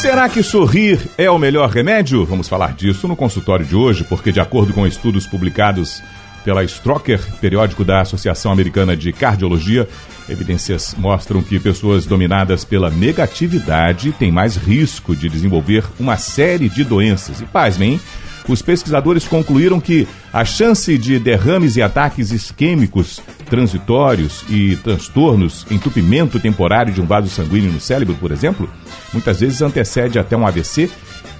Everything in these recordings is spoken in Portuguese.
Será que sorrir é o melhor remédio? Vamos falar disso no consultório de hoje, porque, de acordo com estudos publicados pela Stroker, periódico da Associação Americana de Cardiologia, evidências mostram que pessoas dominadas pela negatividade têm mais risco de desenvolver uma série de doenças. E, pasmem, os pesquisadores concluíram que a chance de derrames e ataques isquêmicos transitórios e transtornos, entupimento temporário de um vaso sanguíneo no cérebro, por exemplo, muitas vezes antecede até um AVC,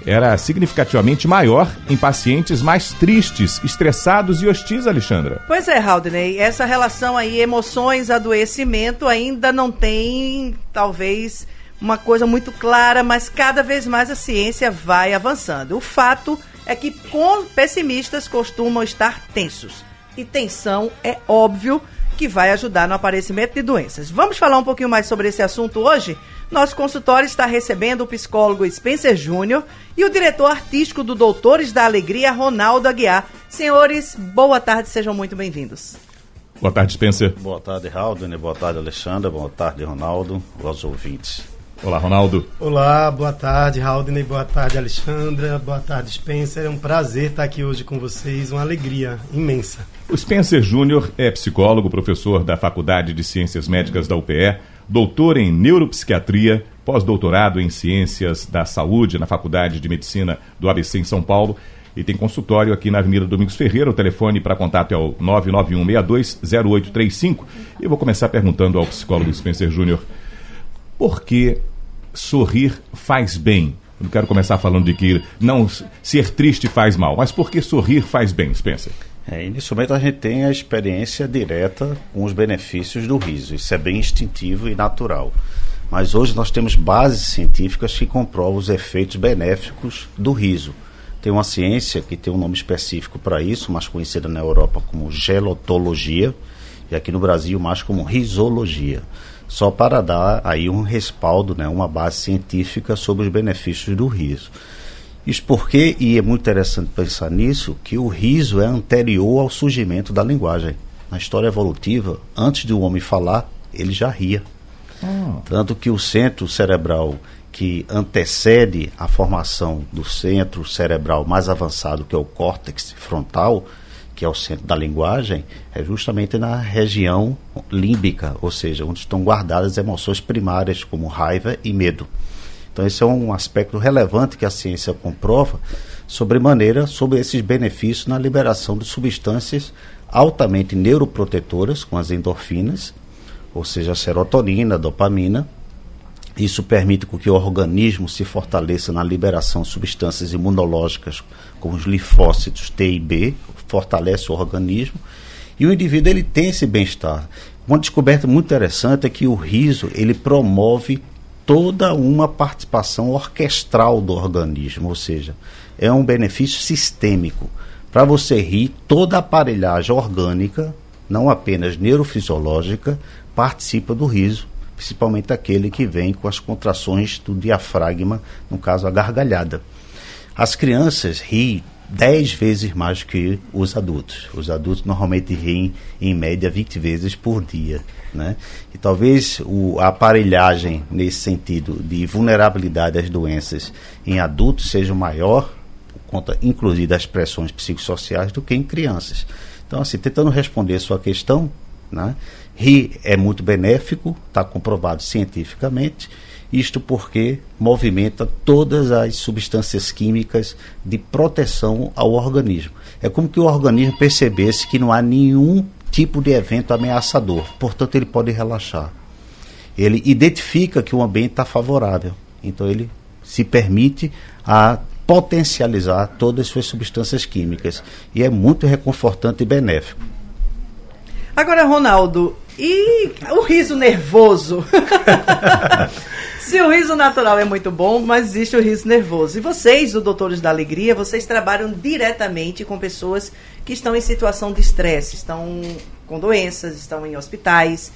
era significativamente maior em pacientes mais tristes, estressados e hostis, Alexandra. Pois é, Haldney, essa relação aí, emoções, adoecimento, ainda não tem, talvez, uma coisa muito clara, mas cada vez mais a ciência vai avançando. O fato é que com pessimistas costumam estar tensos. E tensão é óbvio que vai ajudar no aparecimento de doenças. Vamos falar um pouquinho mais sobre esse assunto hoje? Nosso consultório está recebendo o psicólogo Spencer Júnior e o diretor artístico do Doutores da Alegria, Ronaldo Aguiar. Senhores, boa tarde, sejam muito bem-vindos. Boa tarde, Spencer. Boa tarde, Raul. Boa tarde, Alexandra. Boa tarde, Ronaldo. Aos ouvintes. Olá, Ronaldo. Olá, boa tarde, Haldney, boa tarde, Alexandra, boa tarde, Spencer. É um prazer estar aqui hoje com vocês, uma alegria imensa. O Spencer Júnior é psicólogo, professor da Faculdade de Ciências Médicas da UPE, doutor em neuropsiquiatria, pós-doutorado em Ciências da Saúde na Faculdade de Medicina do ABC em São Paulo e tem consultório aqui na Avenida Domingos Ferreira. O telefone para contato é o 991620835. E eu vou começar perguntando ao psicólogo Spencer Júnior por que sorrir faz bem. Não quero começar falando de que não ser triste faz mal, mas por que sorrir faz bem, Spencer? É, inicialmente a gente tem a experiência direta com os benefícios do riso. Isso é bem instintivo e natural. Mas hoje nós temos bases científicas que comprovam os efeitos benéficos do riso. Tem uma ciência que tem um nome específico para isso, mais conhecida na Europa como gelotologia, e aqui no Brasil mais como risologia só para dar aí um respaldo, né, uma base científica sobre os benefícios do riso. Isso porque, e é muito interessante pensar nisso, que o riso é anterior ao surgimento da linguagem. Na história evolutiva, antes de o homem falar, ele já ria. Oh. Tanto que o centro cerebral que antecede a formação do centro cerebral mais avançado, que é o córtex frontal, que é o centro da linguagem, é justamente na região límbica, ou seja, onde estão guardadas as emoções primárias, como raiva e medo. Então, esse é um aspecto relevante que a ciência comprova sobre maneira sobre esses benefícios na liberação de substâncias altamente neuroprotetoras, com as endorfinas, ou seja, a serotonina, a dopamina. Isso permite que o organismo se fortaleça na liberação de substâncias imunológicas, como os linfócitos T e B, fortalece o organismo e o indivíduo ele tem esse bem-estar. Uma descoberta muito interessante é que o riso ele promove toda uma participação orquestral do organismo, ou seja, é um benefício sistêmico. Para você rir, toda a aparelhagem orgânica, não apenas neurofisiológica, participa do riso, principalmente aquele que vem com as contrações do diafragma, no caso a gargalhada. As crianças riem 10 vezes mais que os adultos. Os adultos normalmente riem em média 20 vezes por dia. Né? E talvez o, a aparelhagem nesse sentido de vulnerabilidade às doenças em adultos seja maior, por conta inclusive das pressões psicossociais, do que em crianças. Então, assim, tentando responder a sua questão, né? rir é muito benéfico, está comprovado cientificamente isto porque movimenta todas as substâncias químicas de proteção ao organismo. É como que o organismo percebesse que não há nenhum tipo de evento ameaçador, portanto, ele pode relaxar. Ele identifica que o ambiente está favorável, então ele se permite a potencializar todas as suas substâncias químicas e é muito reconfortante e benéfico. Agora, Ronaldo, e o riso nervoso? Se o riso natural é muito bom, mas existe o riso nervoso. E vocês, o Doutores da Alegria, vocês trabalham diretamente com pessoas que estão em situação de estresse, estão com doenças, estão em hospitais.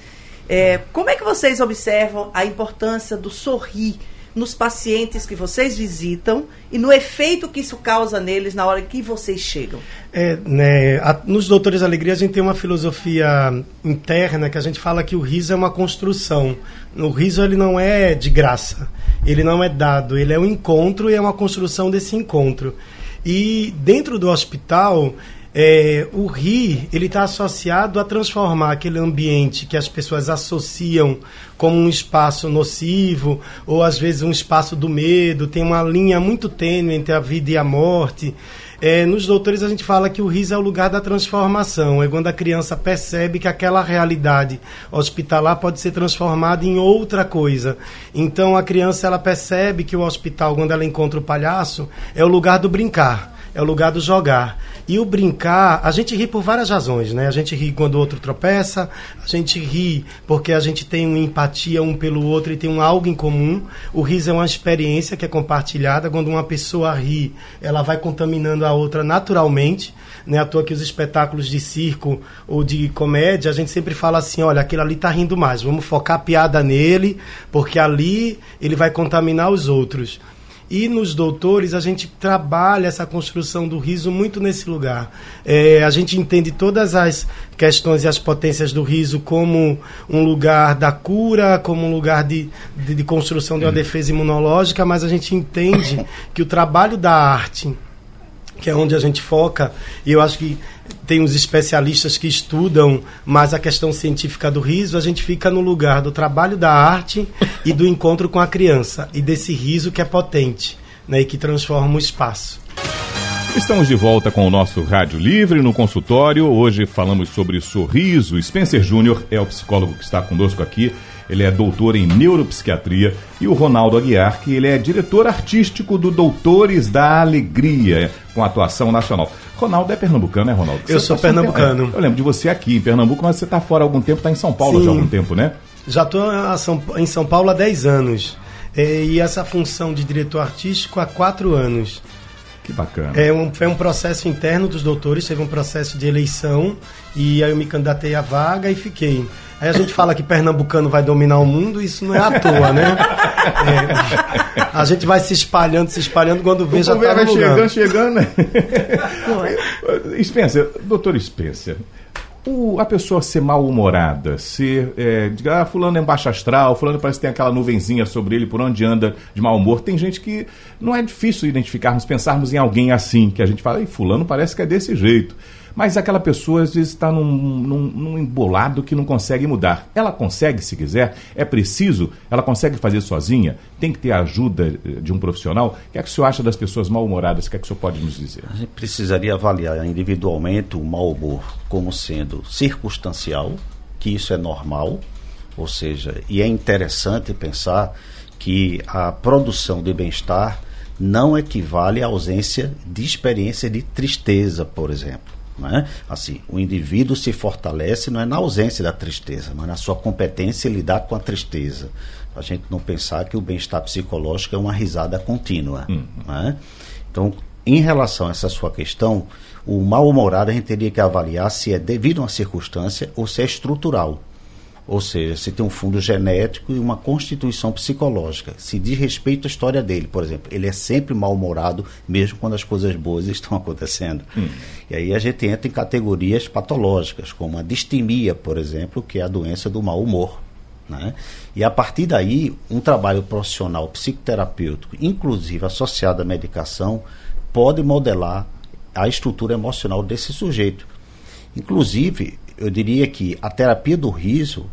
É, como é que vocês observam a importância do sorrir nos pacientes que vocês visitam e no efeito que isso causa neles na hora que vocês chegam? É, né, a, nos Doutores Alegria a gente tem uma filosofia interna que a gente fala que o riso é uma construção. O riso ele não é de graça, ele não é dado, ele é um encontro e é uma construção desse encontro. E dentro do hospital é, o rir ele está associado a transformar aquele ambiente que as pessoas associam como um espaço nocivo ou às vezes um espaço do medo. Tem uma linha muito tênue entre a vida e a morte. É, nos doutores a gente fala que o riso é o lugar da transformação, é quando a criança percebe que aquela realidade hospitalar pode ser transformada em outra coisa. Então a criança ela percebe que o hospital, quando ela encontra o palhaço, é o lugar do brincar, é o lugar do jogar. E o brincar, a gente ri por várias razões, né? A gente ri quando o outro tropeça, a gente ri porque a gente tem uma empatia um pelo outro e tem um algo em comum. O riso é uma experiência que é compartilhada. Quando uma pessoa ri, ela vai contaminando a outra naturalmente. Não é à toa que os espetáculos de circo ou de comédia, a gente sempre fala assim: olha, aquele ali tá rindo mais, vamos focar a piada nele, porque ali ele vai contaminar os outros. E nos doutores a gente trabalha essa construção do riso muito nesse lugar. É, a gente entende todas as questões e as potências do riso como um lugar da cura, como um lugar de, de, de construção de uma defesa imunológica, mas a gente entende que o trabalho da arte que é onde a gente foca, e eu acho que tem os especialistas que estudam mais a questão científica do riso, a gente fica no lugar do trabalho da arte e do encontro com a criança, e desse riso que é potente né, e que transforma o espaço. Estamos de volta com o nosso Rádio Livre no consultório. Hoje falamos sobre sorriso. Spencer Júnior é o psicólogo que está conosco aqui ele é doutor em neuropsiquiatria, e o Ronaldo Aguiar, que ele é diretor artístico do Doutores da Alegria, com atuação nacional. Ronaldo é pernambucano, né, Ronaldo? Eu você sou tá pernambucano. É, eu lembro de você aqui em Pernambuco, mas você está fora há algum tempo, está em São Paulo Sim. já há algum tempo, né? Já estou em São Paulo há 10 anos. E essa função de diretor artístico há 4 anos. Que bacana. É um, foi um processo interno dos doutores, teve um processo de eleição e aí eu me candidatei à vaga e fiquei. Aí a gente fala que pernambucano vai dominar o mundo, isso não é à toa, né? É, a gente vai se espalhando, se espalhando, quando vê O já tá vai chegando, chegando, né? Spencer, doutor Spencer, o- a pessoa ser mal-humorada, ser, é, diga, ah, fulano é baixo astral, fulano parece que tem aquela nuvenzinha sobre ele por onde anda de mau humor. Tem gente que não é difícil identificarmos, pensarmos em alguém assim, que a gente fala, e fulano parece que é desse jeito. Mas aquela pessoa às vezes está num, num, num embolado que não consegue mudar. Ela consegue, se quiser, é preciso, ela consegue fazer sozinha, tem que ter a ajuda eh, de um profissional. O que é que o senhor acha das pessoas mal-humoradas? O que é que o senhor pode nos dizer? A gente precisaria avaliar individualmente o mau humor como sendo circunstancial, que isso é normal, ou seja, e é interessante pensar que a produção de bem-estar não equivale à ausência de experiência de tristeza, por exemplo. Não é? Assim, o indivíduo se fortalece não é na ausência da tristeza, mas na sua competência em lidar com a tristeza. A gente não pensar que o bem-estar psicológico é uma risada contínua. não é? Então, em relação a essa sua questão, o mal-humorado a gente teria que avaliar se é devido a uma circunstância ou se é estrutural. Ou seja, se tem um fundo genético e uma constituição psicológica. Se diz respeito à história dele, por exemplo, ele é sempre mal-humorado, mesmo quando as coisas boas estão acontecendo. E aí a gente entra em categorias patológicas, como a distimia, por exemplo, que é a doença do mau humor. Né? E a partir daí, um trabalho profissional psicoterapêutico, inclusive associado à medicação, pode modelar a estrutura emocional desse sujeito. Inclusive, eu diria que a terapia do riso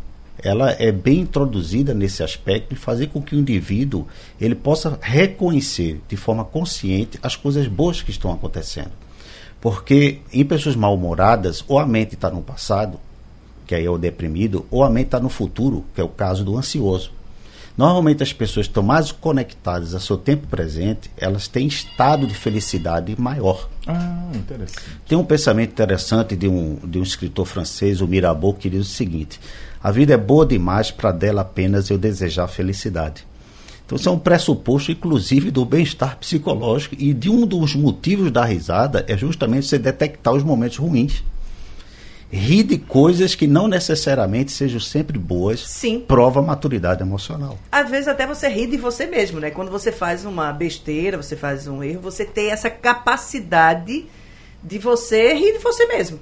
ela é bem introduzida nesse aspecto de fazer com que o indivíduo ele possa reconhecer de forma consciente as coisas boas que estão acontecendo. Porque em pessoas mal-humoradas, ou a mente está no passado, que aí é o deprimido, ou a mente está no futuro, que é o caso do ansioso. Normalmente as pessoas que estão mais conectadas ao seu tempo presente, elas têm estado de felicidade maior. Ah, interessante. Tem um pensamento interessante de um, de um escritor francês, o Mirabeau, que diz o seguinte: A vida é boa demais para dela apenas eu desejar felicidade. Então, isso é um pressuposto, inclusive, do bem-estar psicológico e de um dos motivos da risada é justamente você detectar os momentos ruins. Rir de coisas que não necessariamente sejam sempre boas, Sim. prova maturidade emocional. Às vezes até você ri de você mesmo, né? Quando você faz uma besteira, você faz um erro, você tem essa capacidade de você rir de você mesmo.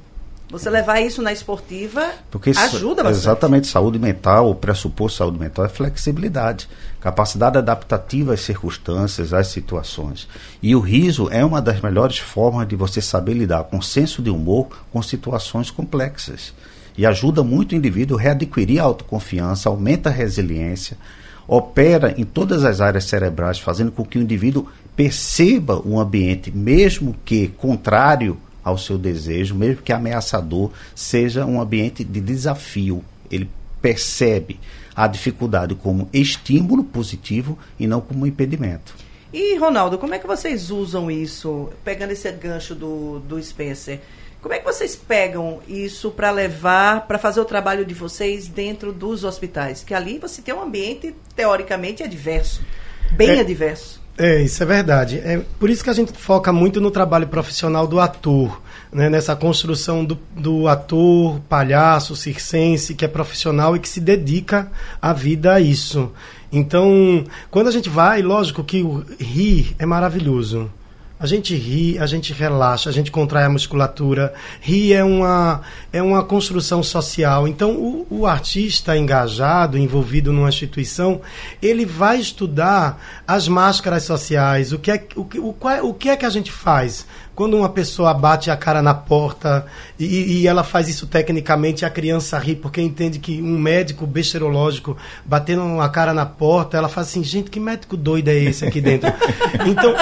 Você levar isso na esportiva Porque ajuda bastante. Exatamente, saúde mental, o pressuposto de saúde mental é flexibilidade, capacidade adaptativa às circunstâncias, às situações. E o riso é uma das melhores formas de você saber lidar com senso de humor com situações complexas. E ajuda muito o indivíduo a readquirir a autoconfiança, aumenta a resiliência, opera em todas as áreas cerebrais, fazendo com que o indivíduo perceba o ambiente, mesmo que contrário ao seu desejo, mesmo que ameaçador, seja um ambiente de desafio. Ele percebe a dificuldade como estímulo positivo e não como impedimento. E, Ronaldo, como é que vocês usam isso, pegando esse gancho do, do Spencer? Como é que vocês pegam isso para levar, para fazer o trabalho de vocês dentro dos hospitais? Que ali você tem um ambiente, teoricamente, adverso. Bem É. adverso. É, isso é verdade. É por isso que a gente foca muito no trabalho profissional do ator, né? nessa construção do, do ator, palhaço, circense, que é profissional e que se dedica a vida a isso. Então, quando a gente vai, lógico que o rir é maravilhoso. A gente ri, a gente relaxa, a gente contrai a musculatura. Rir é uma, é uma construção social. Então, o, o artista engajado, envolvido numa instituição, ele vai estudar as máscaras sociais, o que é, o, o, é- o que, é que a gente faz quando uma pessoa bate a cara na porta e, e ela faz isso tecnicamente, a criança ri porque entende que um médico besterológico batendo a cara na porta, ela fala assim, gente, que médico doido é esse aqui dentro? Então,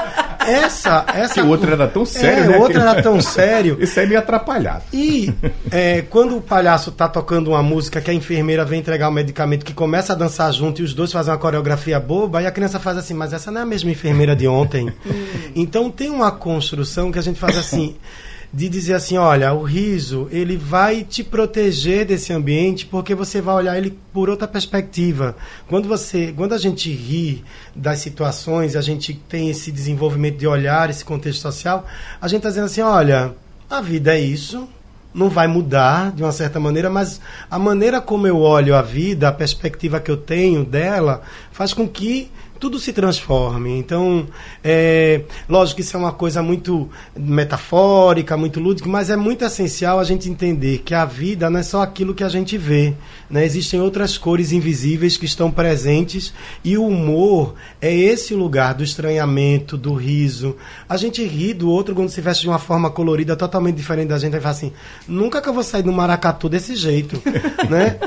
essa... essa Que o outro era tão sério, é, né? o outro que- era tão sério. Isso aí me atrapalhado. E é, quando o palhaço tá tocando uma música que a enfermeira vem entregar o medicamento, que começa a dançar junto e os dois fazem uma coreografia boba, aí a criança faz assim, mas essa não é a mesma enfermeira de ontem. então tem uma construção que a gente faz assim. De dizer assim, olha, o riso, ele vai te proteger desse ambiente porque você vai olhar ele por outra perspectiva. Quando você, quando a gente ri das situações, a gente tem esse desenvolvimento de olhar, esse contexto social, a gente está dizendo assim, olha, a vida é isso, não vai mudar de uma certa maneira, mas a maneira como eu olho a vida, a perspectiva que eu tenho dela, faz com que tudo se transforme. Então, é, lógico que isso é uma coisa muito metafórica, muito lúdica, mas é muito essencial a gente entender que a vida não é só aquilo que a gente vê. Né? Existem outras cores invisíveis que estão presentes e o humor é esse lugar do estranhamento, do riso. A gente ri do outro quando se veste de uma forma colorida totalmente diferente da gente e fala assim: nunca que eu vou sair do maracatu desse jeito. né?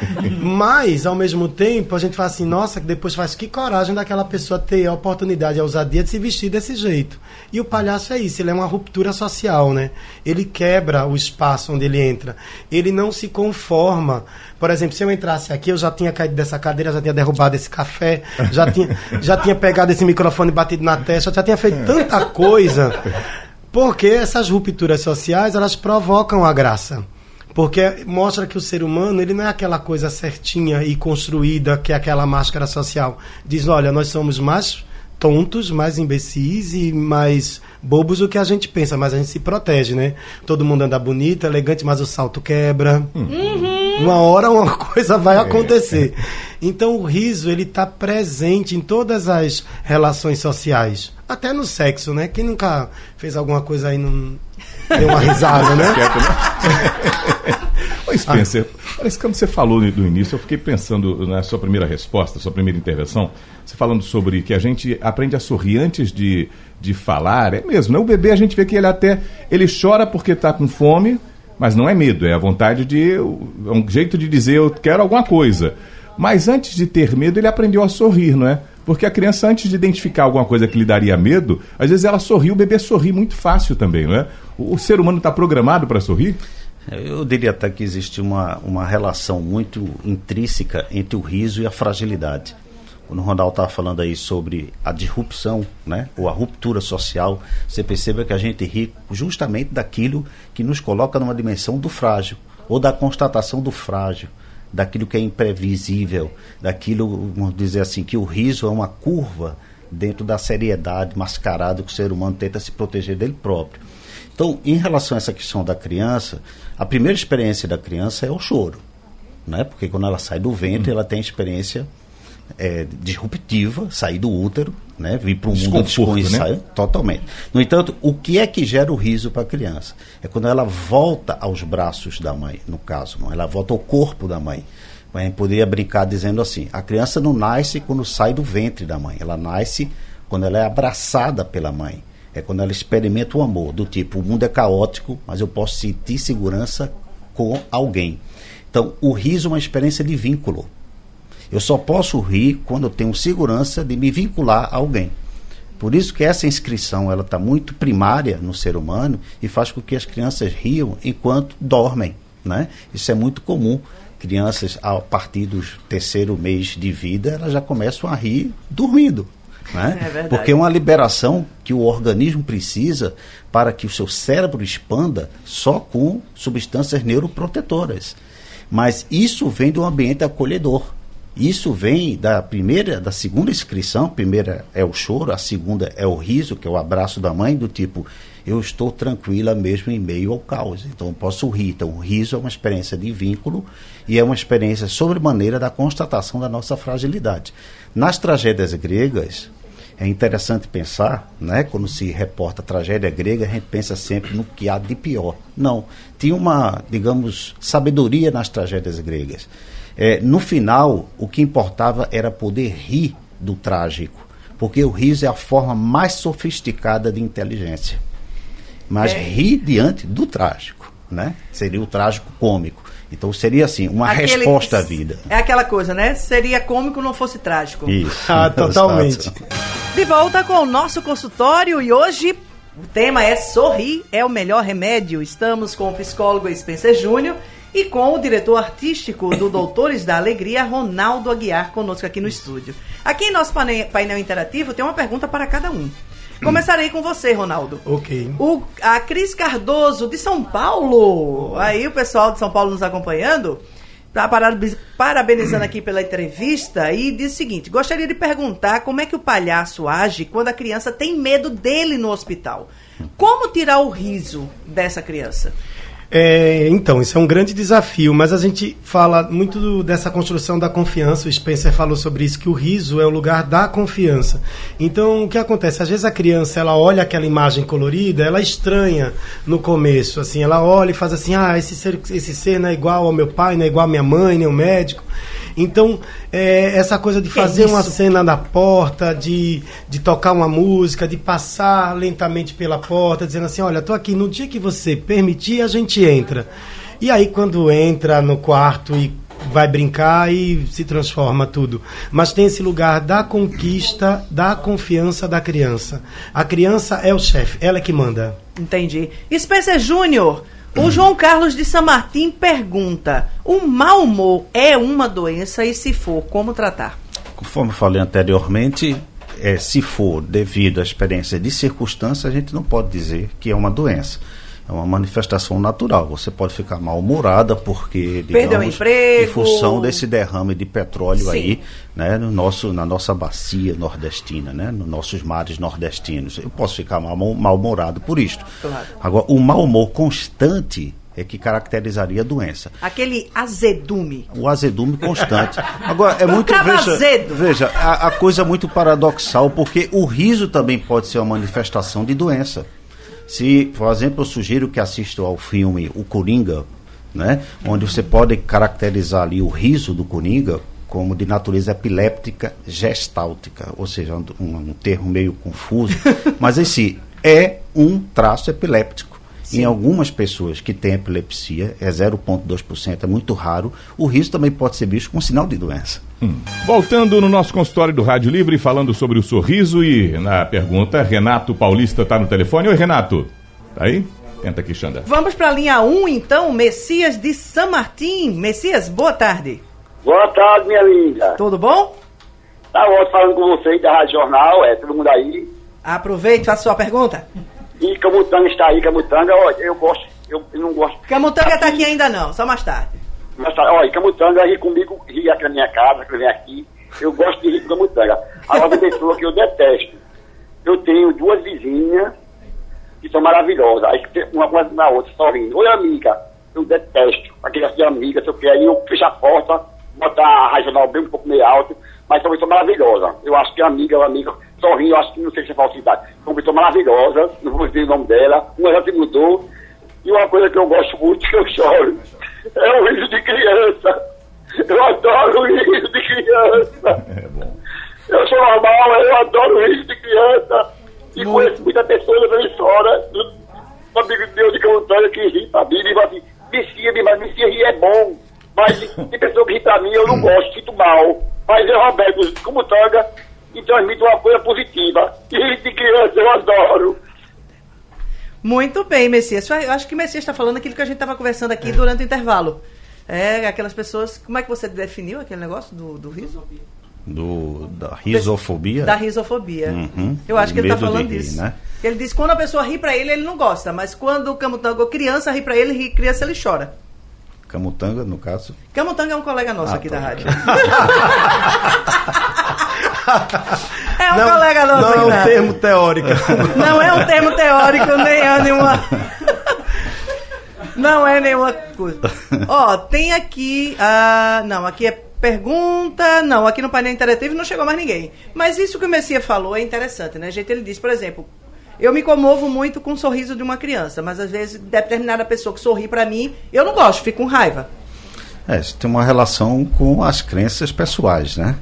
Mas, ao mesmo tempo, a gente fala assim: nossa, que depois faz que coragem daquela pessoa ter a oportunidade, a ousadia de se vestir desse jeito. E o palhaço é isso, ele é uma ruptura social, né? Ele quebra o espaço onde ele entra. Ele não se conforma. Por exemplo, se eu entrasse aqui, eu já tinha caído dessa cadeira, já tinha derrubado esse café, já tinha, já tinha pegado esse microfone e batido na testa, já tinha feito tanta coisa. Porque essas rupturas sociais, elas provocam a graça. Porque mostra que o ser humano, ele não é aquela coisa certinha e construída que é aquela máscara social. Diz, olha, nós somos mais tontos, mais imbecis e mais bobos do que a gente pensa, mas a gente se protege, né? Todo mundo anda bonito, elegante, mas o salto quebra. Uma hora uma coisa vai acontecer. Então o riso, ele está presente em todas as relações sociais. Até no sexo, né? Quem nunca fez alguma coisa aí não deu uma risada, né? Quieto, né? Ô, Spencer, parece que quando você falou no no início, eu fiquei pensando na sua primeira resposta, sua primeira intervenção, você falando sobre que a gente aprende a sorrir antes de, de falar. É mesmo, né? O bebê a gente vê que ele até ele chora porque está com fome, mas não é medo, é a vontade de. É um jeito de dizer eu quero alguma coisa. Mas antes de ter medo, ele aprendeu a sorrir, não é? Porque a criança, antes de identificar alguma coisa que lhe daria medo, às vezes ela sorri, o bebê sorri muito fácil também, não é? O, o ser humano está programado para sorrir? Eu diria até que existe uma, uma relação muito intrínseca entre o riso e a fragilidade. Quando o Ronaldo estava falando aí sobre a disrupção, né, ou a ruptura social, você perceba que a gente ri justamente daquilo que nos coloca numa dimensão do frágil, ou da constatação do frágil. daquilo que é imprevisível, daquilo, vamos dizer assim, que o riso é uma curva dentro da seriedade mascarada que o ser humano tenta se proteger dele próprio. Então, em relação a essa questão da criança, a primeira experiência da criança é o choro, né? Porque quando ela sai do ventre, ela tem experiência é, disruptiva, sair do útero, né? vir para um mundo desconhecido, né? totalmente. No entanto, o que é que gera o riso para a criança? É quando ela volta aos braços da mãe, no caso, não? ela volta ao corpo da mãe. A gente poderia brincar dizendo assim: a criança não nasce quando sai do ventre da mãe, ela nasce quando ela é abraçada pela mãe. É quando ela experimenta o amor, do tipo, o mundo é caótico, mas eu posso sentir segurança com alguém. Então, o riso é uma experiência de vínculo. Eu só posso rir quando eu tenho segurança de me vincular a alguém. Por isso que essa inscrição ela está muito primária no ser humano e faz com que as crianças riam enquanto dormem. Né? Isso é muito comum. Crianças, a partir do terceiro mês de vida, elas já começam a rir dormindo. Né? É Porque é uma liberação que o organismo precisa para que o seu cérebro expanda só com substâncias neuroprotetoras. Mas isso vem do ambiente acolhedor. Isso vem da primeira, da segunda inscrição. Primeira é o choro, a segunda é o riso, que é o abraço da mãe, do tipo, eu estou tranquila mesmo em meio ao caos. Então eu posso rir. Então o riso é uma experiência de vínculo e é uma experiência sobremaneira da constatação da nossa fragilidade. Nas tragédias gregas, é interessante pensar, né? Quando se reporta a tragédia grega, a gente pensa sempre no que há de pior. Não, tinha uma, digamos, sabedoria nas tragédias gregas. É, no final, o que importava era poder rir do trágico, porque o riso é a forma mais sofisticada de inteligência. Mas é. rir diante do trágico, né? Seria o trágico cômico. Então seria assim, uma Aquele, resposta à vida. É aquela coisa, né? Seria cômico não fosse trágico. Isso. ah, totalmente. De volta com o nosso consultório e hoje o tema é sorrir é o melhor remédio. Estamos com o psicólogo Spencer Júnior e com o diretor artístico do Doutores da Alegria, Ronaldo Aguiar, conosco aqui no estúdio. Aqui em nosso painel interativo tem uma pergunta para cada um. Começarei com você, Ronaldo. Ok. O, a Cris Cardoso, de São Paulo. Aí o pessoal de São Paulo nos acompanhando. Tá parabenizando aqui pela entrevista e diz o seguinte: gostaria de perguntar como é que o palhaço age quando a criança tem medo dele no hospital. Como tirar o riso dessa criança? É, então, isso é um grande desafio, mas a gente fala muito do, dessa construção da confiança. O Spencer falou sobre isso, que o riso é o lugar da confiança. Então, o que acontece? Às vezes a criança, ela olha aquela imagem colorida, ela estranha no começo, assim, ela olha e faz assim, ah, esse ser, esse ser não é igual ao meu pai, não é igual à minha mãe, nem ao médico. Então, é, essa coisa de fazer uma cena na porta, de, de tocar uma música, de passar lentamente pela porta, dizendo assim: olha, estou aqui, no dia que você permitir, a gente entra. E aí, quando entra no quarto e vai brincar e se transforma tudo. Mas tem esse lugar da conquista, da confiança da criança. A criança é o chefe, ela é que manda. Entendi. Spencer Júnior, o João Carlos de São Martim pergunta: o mau humor é uma doença e, se for, como tratar? Conforme falei anteriormente, é, se for devido à experiência de circunstância, a gente não pode dizer que é uma doença uma manifestação natural. Você pode ficar mal-humorada porque, digamos, Perdeu o emprego. em função desse derrame de petróleo Sim. aí, né, no nosso, na nossa bacia nordestina, né, nos nossos mares nordestinos. Eu posso ficar mal-humorado por isto. Claro. Agora, o mau humor constante é que caracterizaria a doença. Aquele azedume. O azedume constante. Agora, é muito. Veja, azedo. veja a, a coisa é muito paradoxal, porque o riso também pode ser uma manifestação de doença. Se, por exemplo, eu sugiro que assistam ao filme O Coringa, né, onde você pode caracterizar ali o riso do Coringa como de natureza epiléptica gestáltica, ou seja, um, um termo meio confuso, mas esse é um traço epiléptico. Sim. Em algumas pessoas que têm epilepsia, é 0,2%, é muito raro, o riso também pode ser visto como sinal de doença. Hum. Voltando no nosso consultório do Rádio Livre, falando sobre o sorriso e na pergunta, Renato Paulista está no telefone. Oi, Renato. Tá aí? Tenta aqui, Xanda. Vamos para a linha 1, então, Messias de São Martim. Messias, boa tarde. Boa tarde, minha linda. Tudo bom? Tá ótimo falando com vocês da Rádio Jornal, é, todo mundo aí. Aproveite, faça sua pergunta. E Camutanga está aí, Camutanga, ó, eu gosto, eu, eu não gosto. Camutanga está aqui ainda não, só mais tarde. Mas, tá, olha, Camutanga ri comigo, ri aqui na minha casa, que vem aqui. Eu gosto de rir com Camutanga. Agora, uma pessoa que eu detesto. Eu tenho duas vizinhas que são maravilhosas. Aí uma coisa na outra, sorrindo. Oi, amiga. Eu detesto. Aquele assim, amiga, sei o que. Aí eu fecho a porta, botar a regional bem um pouco meio alto, mas são pessoas maravilhosas. Eu acho que amiga, a amiga, sorrindo, eu acho que não sei se é falsidade. Uma pessoa maravilhosa, não vou dizer o nome dela. Uma já se mudou. E uma coisa que eu gosto muito, que eu choro, é o riso de criança. Eu adoro o riso de criança. É bom. Eu sou normal, eu adoro o riso de criança. E conheço muita pessoa na emissora, um amigo meu de Camutanga que ri pra mim, e fala assim, vicia, mas vicia rir é bom. Mas tem pessoa que ri pra mim, eu não gosto, sinto mal. Mas eu, Roberto, Camutanga, e transmite uma coisa positiva. E de criança eu adoro. Muito bem, Messias. Eu acho que o Messias está falando aquilo que a gente estava conversando aqui durante o intervalo. É, aquelas pessoas. Como é que você definiu aquele negócio do, do riso? Do, da risofobia? Da risofobia. Uhum. Eu acho que ele está falando rir, disso. né? Ele diz que quando a pessoa ri pra ele, ele não gosta. Mas quando o Camutanga, criança, ri pra ele, ri, criança, ele chora. Camutanga, no caso. Camutanga é um colega nosso Ah, aqui tá. da rádio. é um não, colega nosso não é um rádio. termo teórico. Não é um termo teórico, nem é nenhuma. Não é nenhuma coisa. Ó, tem aqui. ah, não, aqui é pergunta. Não, aqui no painel interativo não chegou mais ninguém. Mas isso que o Messia falou é interessante, né, gente? Ele disse, por exemplo. Eu me comovo muito com o sorriso de uma criança, mas às vezes determinada pessoa que sorri pra mim, eu não gosto, fico com raiva. É, isso tem uma relação com as crenças pessoais, né?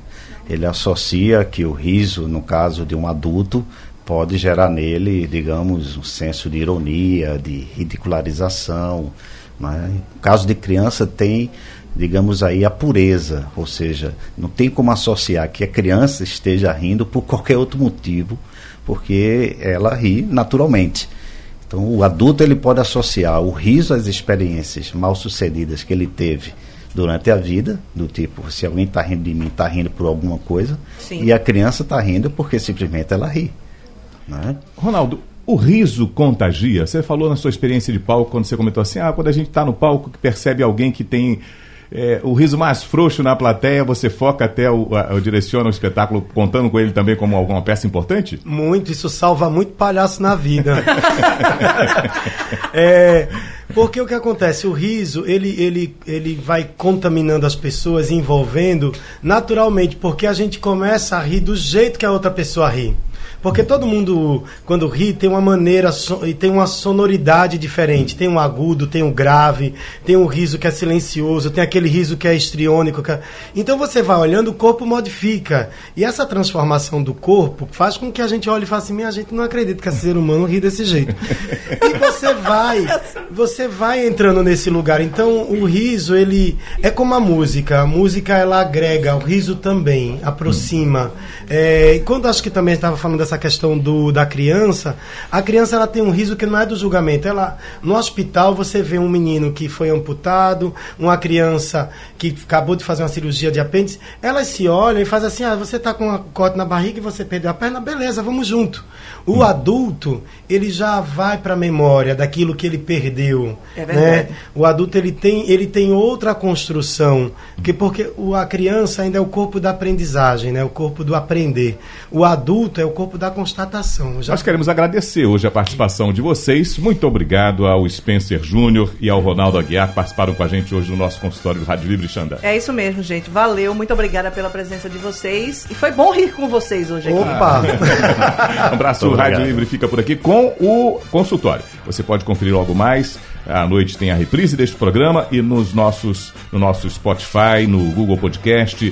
Ele associa que o riso, no caso de um adulto, pode gerar nele, digamos, um senso de ironia, de ridicularização. Mas no caso de criança tem, digamos aí, a pureza, ou seja, não tem como associar que a criança esteja rindo por qualquer outro motivo, porque ela ri naturalmente. Então, o adulto ele pode associar o riso às experiências mal sucedidas que ele teve durante a vida, do tipo, se alguém está rindo de mim, está rindo por alguma coisa, Sim. e a criança está rindo porque simplesmente ela ri. Né? Ronaldo, o riso contagia? Você falou na sua experiência de palco, quando você comentou assim, ah, quando a gente está no palco que percebe alguém que tem é, o riso mais frouxo na plateia, você foca até o, a- o direciona o espetáculo contando com ele também como alguma peça importante? Muito, isso salva muito palhaço na vida. É, porque o que acontece? O riso, ele, ele, ele vai contaminando as pessoas, envolvendo naturalmente, porque a gente começa a rir do jeito que a outra pessoa ri. Porque todo mundo, quando ri, tem uma maneira so- e tem uma sonoridade diferente. Tem um agudo, tem um grave, tem um riso que é silencioso, tem aquele riso que é estriônico. que é- Então você vai olhando, o corpo modifica. E essa transformação do corpo faz com que a gente olhe e fale assim: minha gente não acredita que esse ser humano ri desse jeito. e você vai, você vai entrando nesse lugar. Então o riso, ele é como a música. A música ela agrega, o riso também aproxima. É, e quando acho que também estava falando dessa questão do, da criança, a criança ela tem um riso que não é do julgamento. Ela no hospital você vê um menino que foi amputado, uma criança que acabou de fazer uma cirurgia de apêndice, elas se olham e fazem assim: "Ah, você está com um corte na barriga e você perdeu a perna, beleza, vamos junto". O adulto, ele já vai para a memória daquilo que ele perdeu, É né? verdade. O adulto ele tem, ele tem outra construção, que porque o, a criança ainda é o corpo da aprendizagem, né? O corpo do aprender. O adulto é o corpo da constatação. Já Nós queremos agradecer hoje a participação de vocês. Muito obrigado ao Spencer Júnior e ao Ronaldo Aguiar que participaram com a gente hoje no nosso consultório do Rádio Livre Xandã. É isso mesmo, gente. Valeu, muito obrigada pela presença de vocês. E foi bom rir com vocês hoje aqui. Opa! Um abraço, o Rádio. Livre fica por aqui com o consultório. Você pode conferir logo mais. À noite tem a reprise deste programa e nos nossos, no nosso Spotify, no Google Podcast,